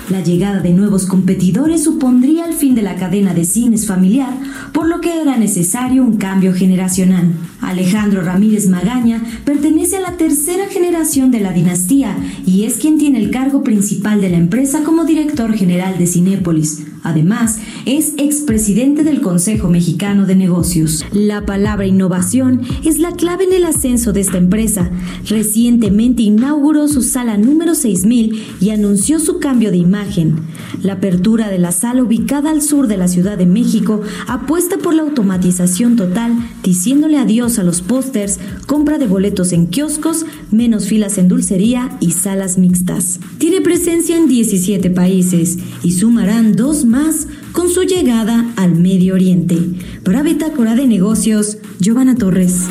La llegada de nuevos competidores supondría el fin de la cadena de cines familiar, por lo que era necesario un cambio generacional. Alejandro Ramírez Magaña pertenece a la tercera generación de la dinastía y es quien tiene el cargo principal de la empresa como director general de Cinépolis. Además, es expresidente del Consejo Mexicano de Negocios. La palabra innovación es la clave en el ascenso de esta empresa. Recientemente inauguró su sala número 6000 y anunció su cambio de imagen. La apertura de la sala ubicada al sur de la Ciudad de México apuesta por la automatización total, diciéndole adiós a los pósters, compra de boletos en kioscos, menos filas en dulcería y salas mixtas. Tiene presencia en 17 países y sumarán dos más con su llegada al Medio Oriente. Para Bitácora de Negocios, Giovanna Torres.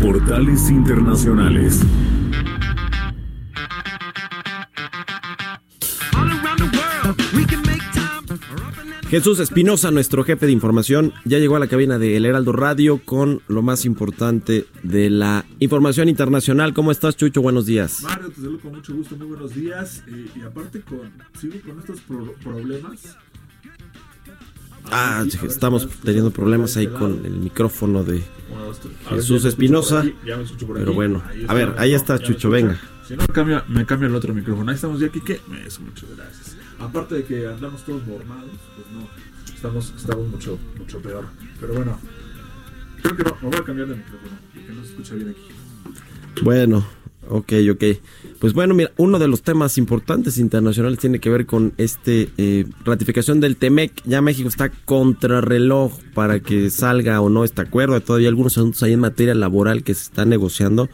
Portales Internacionales. Jesús Espinosa, nuestro jefe de información, ya llegó a la cabina de El Heraldo Radio con lo más importante de la información internacional. ¿Cómo estás, Chucho? Buenos días. Mario, te saludo con mucho gusto, muy buenos días. Eh, y aparte, con, sigo con estos pro- problemas. Ah, estamos teniendo problemas ahí con el micrófono de Jesús Espinosa. Pero bueno, a ver, ahí está, Chucho, venga. Si no, me cambia el otro micrófono. Ahí estamos ya, Kike. Eso, muchas gracias. Aparte de que andamos todos mormados, pues no, estamos, estamos mucho, mucho peor. Pero bueno, creo que no, me voy a cambiar de micrófono, porque no se escucha bien aquí. Bueno, ok, ok. Pues bueno, mira, uno de los temas importantes internacionales tiene que ver con este eh, ratificación del TEMEC. Ya México está contrarreloj para que salga o no este acuerdo. Todavía algunos asuntos ahí en materia laboral que se están negociando.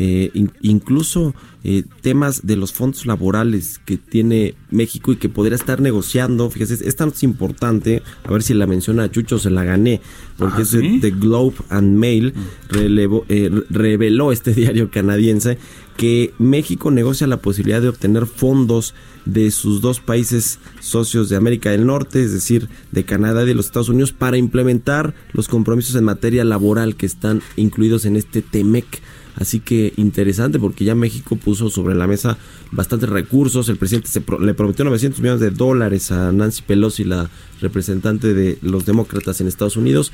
Eh, in- incluso eh, temas de los fondos laborales que tiene México y que podría estar negociando. Fíjese, es tan importante, a ver si la menciona Chucho, se la gané, porque Ah, es de ¿sí? The Globe and Mail relevó- eh, re- reveló este (laughs) diario canadiense que México negocia la posibilidad de obtener fondos de sus dos países socios de América del Norte, es decir, de Canadá y de los Estados Unidos, para implementar los compromisos en materia laboral que están incluidos en este TEMEC. Así que interesante porque ya México puso sobre la mesa bastantes recursos. El presidente se pro- le prometió 900 millones de dólares a Nancy Pelosi, la representante de los demócratas en Estados Unidos.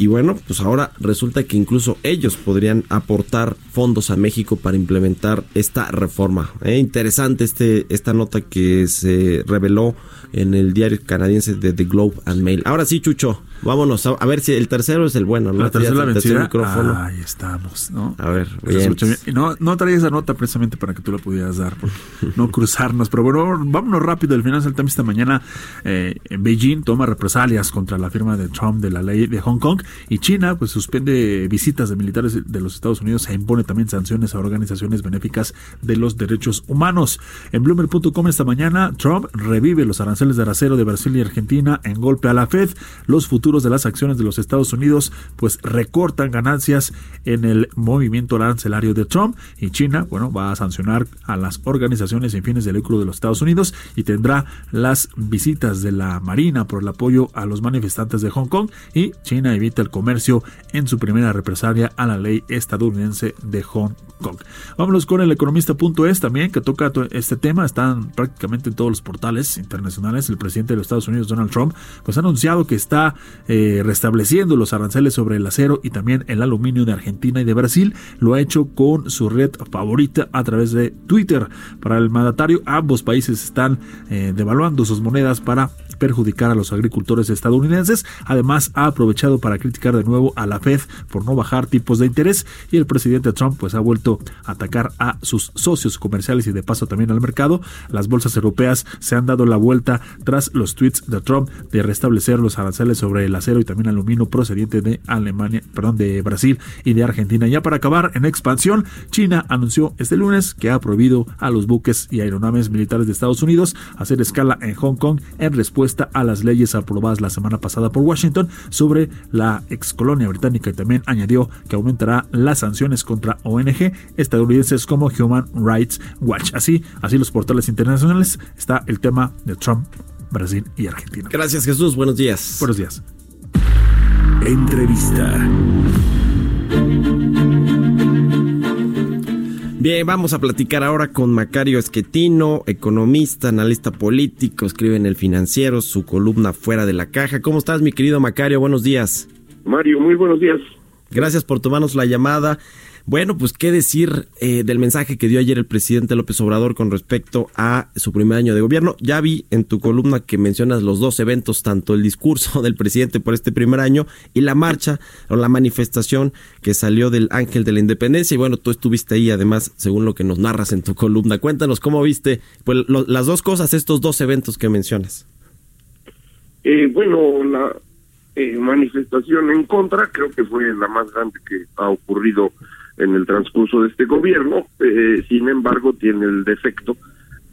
Y bueno, pues ahora resulta que incluso ellos podrían aportar fondos a México para implementar esta reforma. Eh, interesante este, esta nota que se reveló en el diario canadiense de The Globe and Mail. Ahora sí, Chucho. Vámonos, a, a ver si el tercero es el bueno, ¿no? La tercera la vencida. micrófono. Ahí estamos, ¿no? A ver, Se bien. no, no traía esa nota precisamente para que tú la pudieras dar, por no (laughs) cruzarnos. Pero bueno, vámonos rápido. El Financial Times esta mañana, eh, en Beijing toma represalias contra la firma de Trump de la ley de Hong Kong y China pues suspende visitas de militares de los Estados Unidos e impone también sanciones a organizaciones benéficas de los derechos humanos. En Bloomberg.com esta mañana, Trump revive los aranceles de acero de Brasil y Argentina en golpe a la Fed. Los futuros de las acciones de los Estados Unidos pues recortan ganancias en el movimiento arancelario de Trump y China, bueno, va a sancionar a las organizaciones sin fines de lucro de los Estados Unidos y tendrá las visitas de la Marina por el apoyo a los manifestantes de Hong Kong y China evita el comercio en su primera represalia a la ley estadounidense de Hong Kong. Vámonos con el economista.es también que toca to- este tema, están prácticamente en todos los portales internacionales. El presidente de los Estados Unidos, Donald Trump, pues ha anunciado que está eh, restableciendo los aranceles sobre el acero y también el aluminio de Argentina y de Brasil. Lo ha hecho con su red favorita a través de Twitter. Para el mandatario, ambos países están eh, devaluando sus monedas para perjudicar a los agricultores estadounidenses. Además, ha aprovechado para criticar de nuevo a la Fed por no bajar tipos de interés y el presidente Trump pues ha vuelto a atacar a sus socios comerciales y de paso también al mercado. Las bolsas europeas se han dado la vuelta tras los tweets de Trump de restablecer los aranceles sobre el acero y también aluminio procediente de Alemania, perdón, de Brasil y de Argentina. Ya para acabar, en expansión, China anunció este lunes que ha prohibido a los buques y aeronaves militares de Estados Unidos hacer escala en Hong Kong en respuesta a las leyes aprobadas la semana pasada por Washington sobre la excolonia británica y también añadió que aumentará las sanciones contra ONG estadounidenses como Human Rights Watch. Así, así los portales internacionales está el tema de Trump, Brasil y Argentina. Gracias Jesús, buenos días. Buenos días. Entrevista. Bien, vamos a platicar ahora con Macario Esquetino, economista, analista político, escribe en El Financiero su columna Fuera de la Caja. ¿Cómo estás, mi querido Macario? Buenos días. Mario, muy buenos días. Gracias por tomarnos la llamada. Bueno, pues qué decir eh, del mensaje que dio ayer el presidente López Obrador con respecto a su primer año de gobierno. Ya vi en tu columna que mencionas los dos eventos, tanto el discurso (laughs) del presidente por este primer año y la marcha o la manifestación que salió del Ángel de la Independencia. Y bueno, tú estuviste ahí además, según lo que nos narras en tu columna. Cuéntanos cómo viste pues, lo- las dos cosas, estos dos eventos que mencionas. Eh, bueno, la eh, manifestación en contra creo que fue la más grande que ha ocurrido en el transcurso de este gobierno. Eh, sin embargo, tiene el defecto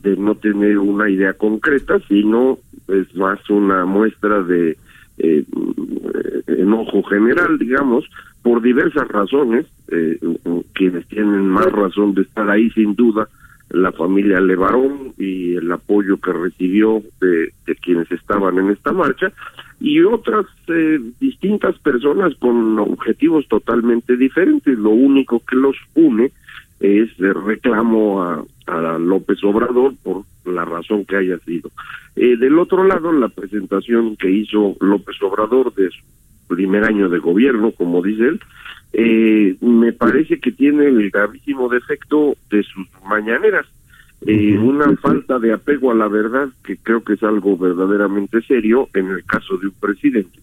de no tener una idea concreta, sino es más una muestra de eh, enojo general, digamos, por diversas razones. Eh, quienes tienen más razón de estar ahí, sin duda, la familia Levarón y el apoyo que recibió de, de quienes estaban en esta marcha y otras eh, distintas personas con objetivos totalmente diferentes. Lo único que los une es el reclamo a, a López Obrador por la razón que haya sido. Eh, del otro lado, la presentación que hizo López Obrador de su primer año de gobierno, como dice él, eh, me parece que tiene el gravísimo defecto de sus mañaneras. Eh, una falta de apego a la verdad que creo que es algo verdaderamente serio en el caso de un presidente.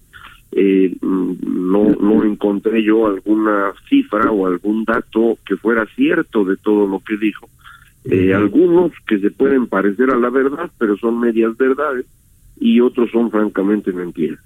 Eh, no, no encontré yo alguna cifra o algún dato que fuera cierto de todo lo que dijo. Eh, algunos que se pueden parecer a la verdad, pero son medias verdades, y otros son francamente mentiras.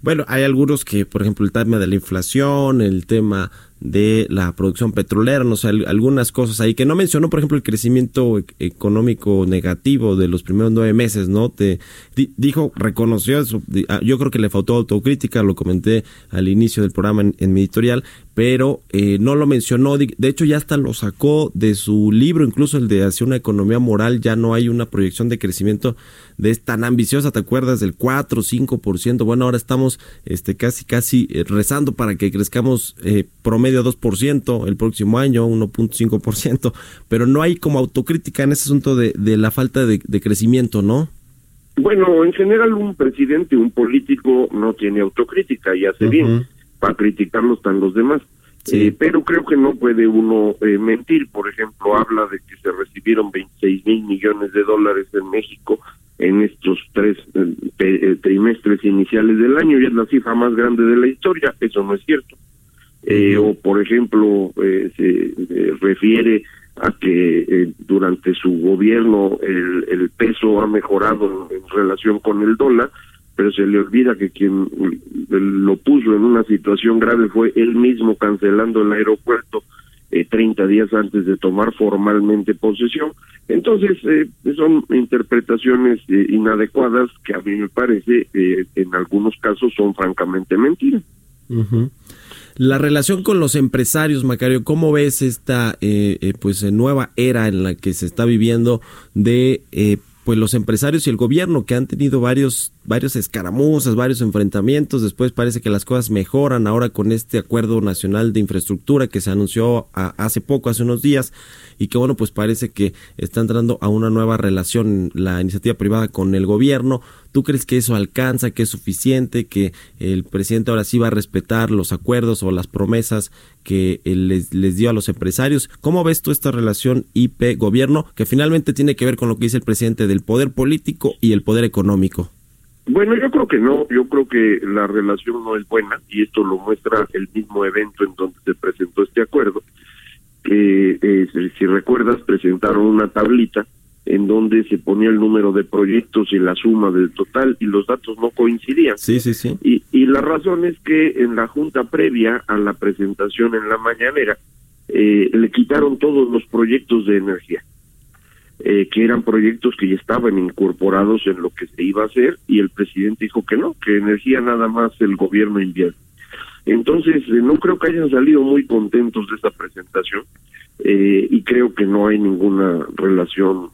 Bueno, hay algunos que, por ejemplo, el tema de la inflación, el tema de la producción petrolera, no sé, al- algunas cosas ahí que no mencionó, por ejemplo, el crecimiento e- económico negativo de los primeros nueve meses, ¿no? Te di- dijo, reconoció eso. Ah, Yo creo que le faltó autocrítica, lo comenté al inicio del programa en, mi editorial, pero eh, no lo mencionó. De hecho, ya hasta lo sacó de su libro, incluso el de Hacia una economía moral, ya no hay una proyección de crecimiento de tan ambiciosa, ¿te acuerdas? Del 4 o 5%. Bueno, ahora estamos este casi casi eh, rezando para que crezcamos eh, promedio 2% el próximo año, 1.5%, pero no hay como autocrítica en ese asunto de, de la falta de, de crecimiento, ¿no? Bueno, en general un presidente, un político no tiene autocrítica y hace bien. Para criticarlo están los demás. Eh, pero creo que no puede uno eh, mentir. Por ejemplo, habla de que se recibieron 26 mil millones de dólares en México en estos tres eh, eh, trimestres iniciales del año y es la cifra más grande de la historia. Eso no es cierto. Eh, o, por ejemplo, eh, se refiere a que eh, durante su gobierno el, el peso ha mejorado en, relación con el dólar, pero se le olvida que quien lo puso en una situación grave fue él mismo cancelando el aeropuerto eh, 30 días antes de tomar formalmente posesión. Entonces, eh, son interpretaciones eh, inadecuadas que a mí me parece eh, en algunos casos son francamente mentiras. Ujú. La relación con los empresarios, Macario, ¿cómo ves esta eh, eh, pues eh, nueva era en la que se está viviendo de eh, pues los empresarios y el gobierno que han tenido varios varios escaramuzas, varios enfrentamientos, después parece que las cosas mejoran ahora con este acuerdo nacional de infraestructura que se anunció a- hace poco, hace unos días y que bueno, pues parece que está entrando a una nueva relación la iniciativa privada con el gobierno. ¿Tú crees que eso alcanza, que es suficiente, que el presidente ahora sí va a respetar los acuerdos o las promesas que él les, dio a los empresarios? ¿Cómo ves tú esta relación IP-gobierno que finalmente tiene que ver con lo que dice el presidente del poder político y el poder económico? Bueno, yo creo que no, yo creo que la relación no es buena y esto lo muestra el mismo evento en donde se presentó este acuerdo, eh, si- si recuerdas presentaron una tablita en donde se ponía el número de proyectos y la suma del total y los datos no coincidían. Sí, sí, sí. Y, y la razón es que en la junta previa a la presentación en la mañanera eh, le quitaron todos los proyectos de energía, eh, que eran proyectos que ya estaban incorporados en lo que se iba a hacer y el presidente dijo que no, que energía nada más el gobierno invierte. Entonces, eh, no creo que hayan salido muy contentos de esta presentación eh, y creo que no hay ninguna relación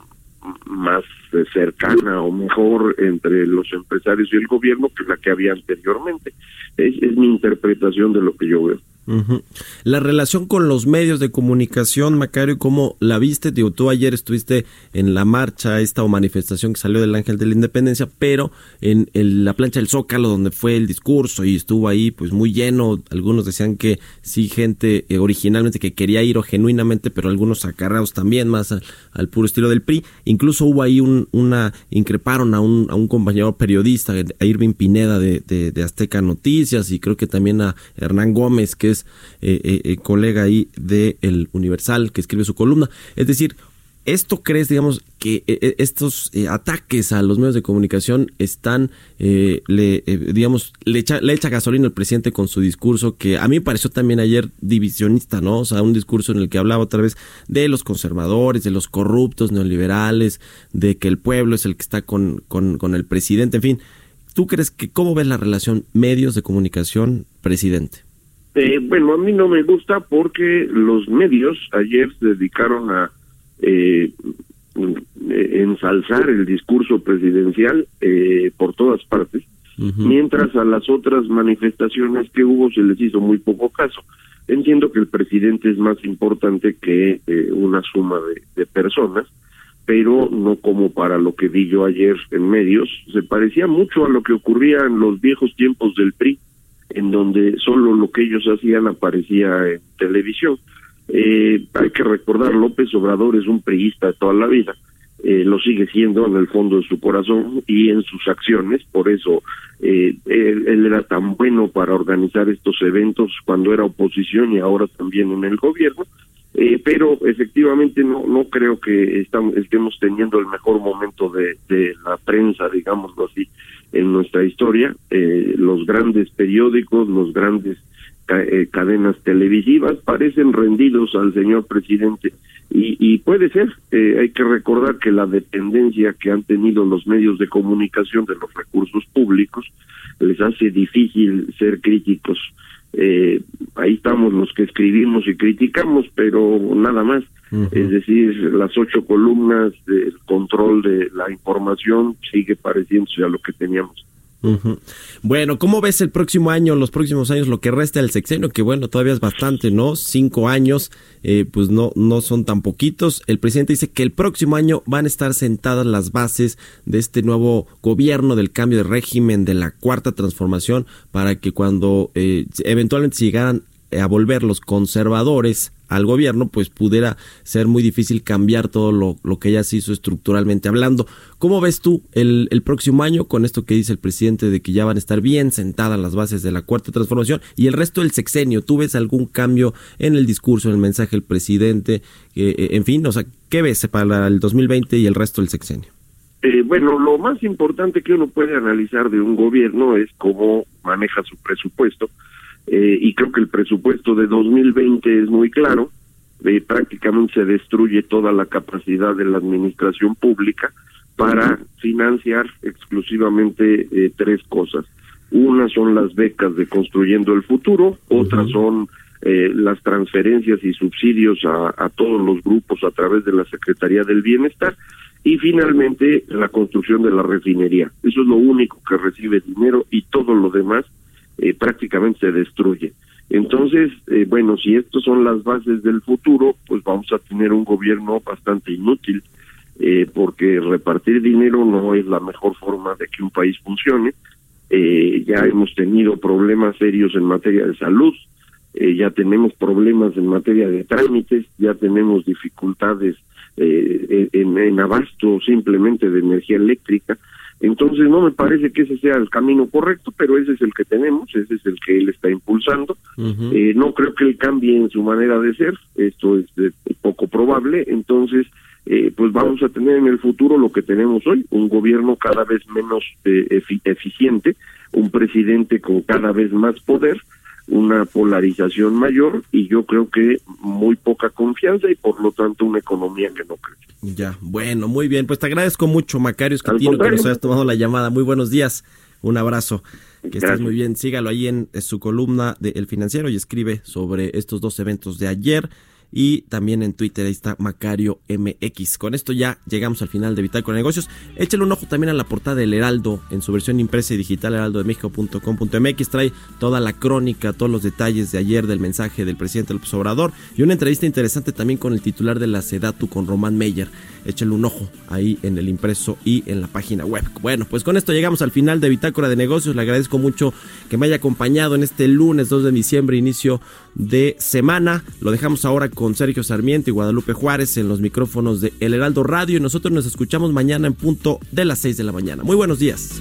más cercana o mejor entre los empresarios y el gobierno que la que había anteriormente. Es mi interpretación de lo que yo veo. Ujú. La relación con los medios de comunicación, Macario, ¿cómo la viste? Digo, tú ayer estuviste en la marcha, esta o manifestación que salió del Ángel de la Independencia, pero en el- la plancha del Zócalo, donde fue el discurso y estuvo ahí pues muy lleno, algunos decían que sí, gente eh, originalmente que quería ir o genuinamente, pero algunos acarreados también más al, al puro estilo del PRI. Incluso hubo ahí un, una, increparon a un, a un compañero periodista, a Irving Pineda de, de Azteca Noticias y creo que también a Hernán Gómez, que es eh, eh, eh, colega ahí de El Universal, que escribe su columna. Es decir, ¿esto crees, digamos, que eh, eh, estos ataques a los medios de comunicación están, eh, le, digamos, le echa, gasolina al presidente con su discurso que a mí me pareció también ayer divisionista, ¿no? O sea, un discurso en el que hablaba otra vez de los conservadores, de los corruptos neoliberales, de que el pueblo es el que está con, con, con el presidente, en fin. ¿Tú crees que cómo ves la relación medios de comunicación presidente? Eh, bueno, a mí no me gusta porque los medios ayer se dedicaron a eh, eh, ensalzar el discurso presidencial eh, por todas partes, mientras a las otras manifestaciones que hubo se les hizo muy poco caso. Entiendo que el presidente es más importante que eh, una suma de, de personas, pero no como para lo que vi yo ayer en medios. Se parecía mucho a lo que ocurría en los viejos tiempos del PRI, en donde solo lo que ellos hacían aparecía en televisión. Eh, hay que recordar, López Obrador es un priista de toda la vida, eh, lo sigue siendo en el fondo de su corazón y en sus acciones, por eso eh, él, él era tan bueno para organizar estos eventos cuando era oposición y ahora también en el gobierno, eh, pero efectivamente no no creo que estamos, estemos teniendo el mejor momento de, la prensa, digámoslo así, en nuestra historia. Eh, los grandes periódicos, los grandes ca- eh, cadenas televisivas parecen rendidos al señor presidente y, y puede ser, eh, hay que recordar que la dependencia que han tenido los medios de comunicación de los recursos públicos les hace difícil ser críticos. Eh, ahí estamos los que escribimos y criticamos, pero nada más. Es decir, las ocho columnas del control de la información sigue pareciéndose a lo que teníamos. Bueno, ¿cómo ves el próximo año, los próximos años, lo que resta del sexenio? Que bueno, todavía es bastante, ¿no? Cinco años, eh, pues no, no son tan poquitos. El presidente dice que el próximo año van a estar sentadas las bases de este nuevo gobierno, del cambio de régimen, de la cuarta transformación, para que cuando eh, eventualmente llegaran a volver los conservadores al gobierno, pues pudiera ser muy difícil cambiar todo lo, lo que ya se hizo estructuralmente hablando. ¿Cómo ves tú el, el próximo año con esto que dice el presidente de que ya van a estar bien sentadas las bases de la cuarta transformación y el resto del sexenio? ¿Tú ves algún cambio en el discurso, en el mensaje del presidente? Eh, eh, en fin, o sea, ¿qué ves para el 2020 y el resto del sexenio? Eh, bueno, lo más importante que uno puede analizar de un gobierno es cómo maneja su presupuesto. Eh, y creo que el presupuesto de 2020 es muy claro. Eh, prácticamente se destruye toda la capacidad de la administración pública para financiar exclusivamente eh, tres cosas. Una son las becas de Construyendo el Futuro, otras son eh, las transferencias y subsidios a, a todos los grupos a través de la Secretaría del Bienestar y finalmente la construcción de la refinería. Eso es lo único que recibe dinero y todo lo demás eh, prácticamente se destruye. Entonces, eh, bueno, si estas son las bases del futuro, pues vamos a tener un gobierno bastante inútil, eh, porque repartir dinero no es la mejor forma de que un país funcione. Eh, ya hemos tenido problemas serios en materia de salud, ya tenemos problemas en materia de trámites, ya tenemos dificultades en, en abasto simplemente de energía eléctrica. Entonces no me parece que ese sea el camino correcto, pero ese es el que tenemos, ese es el que él está impulsando. Eh, no creo que él cambie en su manera de ser, esto es poco probable, entonces eh, pues vamos a tener en el futuro lo que tenemos hoy, un gobierno cada vez menos eh, efi- eficiente, un presidente con cada vez más poder, una polarización mayor y yo creo que muy poca confianza y por lo tanto una economía que no crece. Ya, bueno, muy bien. Pues te agradezco mucho, Macario Esquitino, que nos hayas tomado la llamada. Muy buenos días. Un abrazo. Que estés Gracias. muy bien. Sígalo ahí en, su columna de El Financiero y escribe sobre estos dos eventos de ayer. Y también en Twitter, ahí está Macario MX. Con esto ya llegamos al final de Bitácora de Negocios. Échale un ojo también a la portada del Heraldo en su versión impresa y digital, heraldodemexico.com.mx. Trae toda la crónica, todos los detalles de ayer del mensaje del presidente López Obrador y una entrevista interesante también con el titular de la SEDATU, con Román Meyer. Échale un ojo ahí en el impreso y en la página web. Bueno, pues con esto llegamos al final de Bitácora de Negocios. Le agradezco mucho que me haya acompañado en este lunes 2 de diciembre, inicio de semana. Lo dejamos ahora con Sergio Sarmiento y Guadalupe Juárez en los micrófonos de El Heraldo Radio y nosotros nos escuchamos mañana en punto de las 6 de la mañana. Muy buenos días.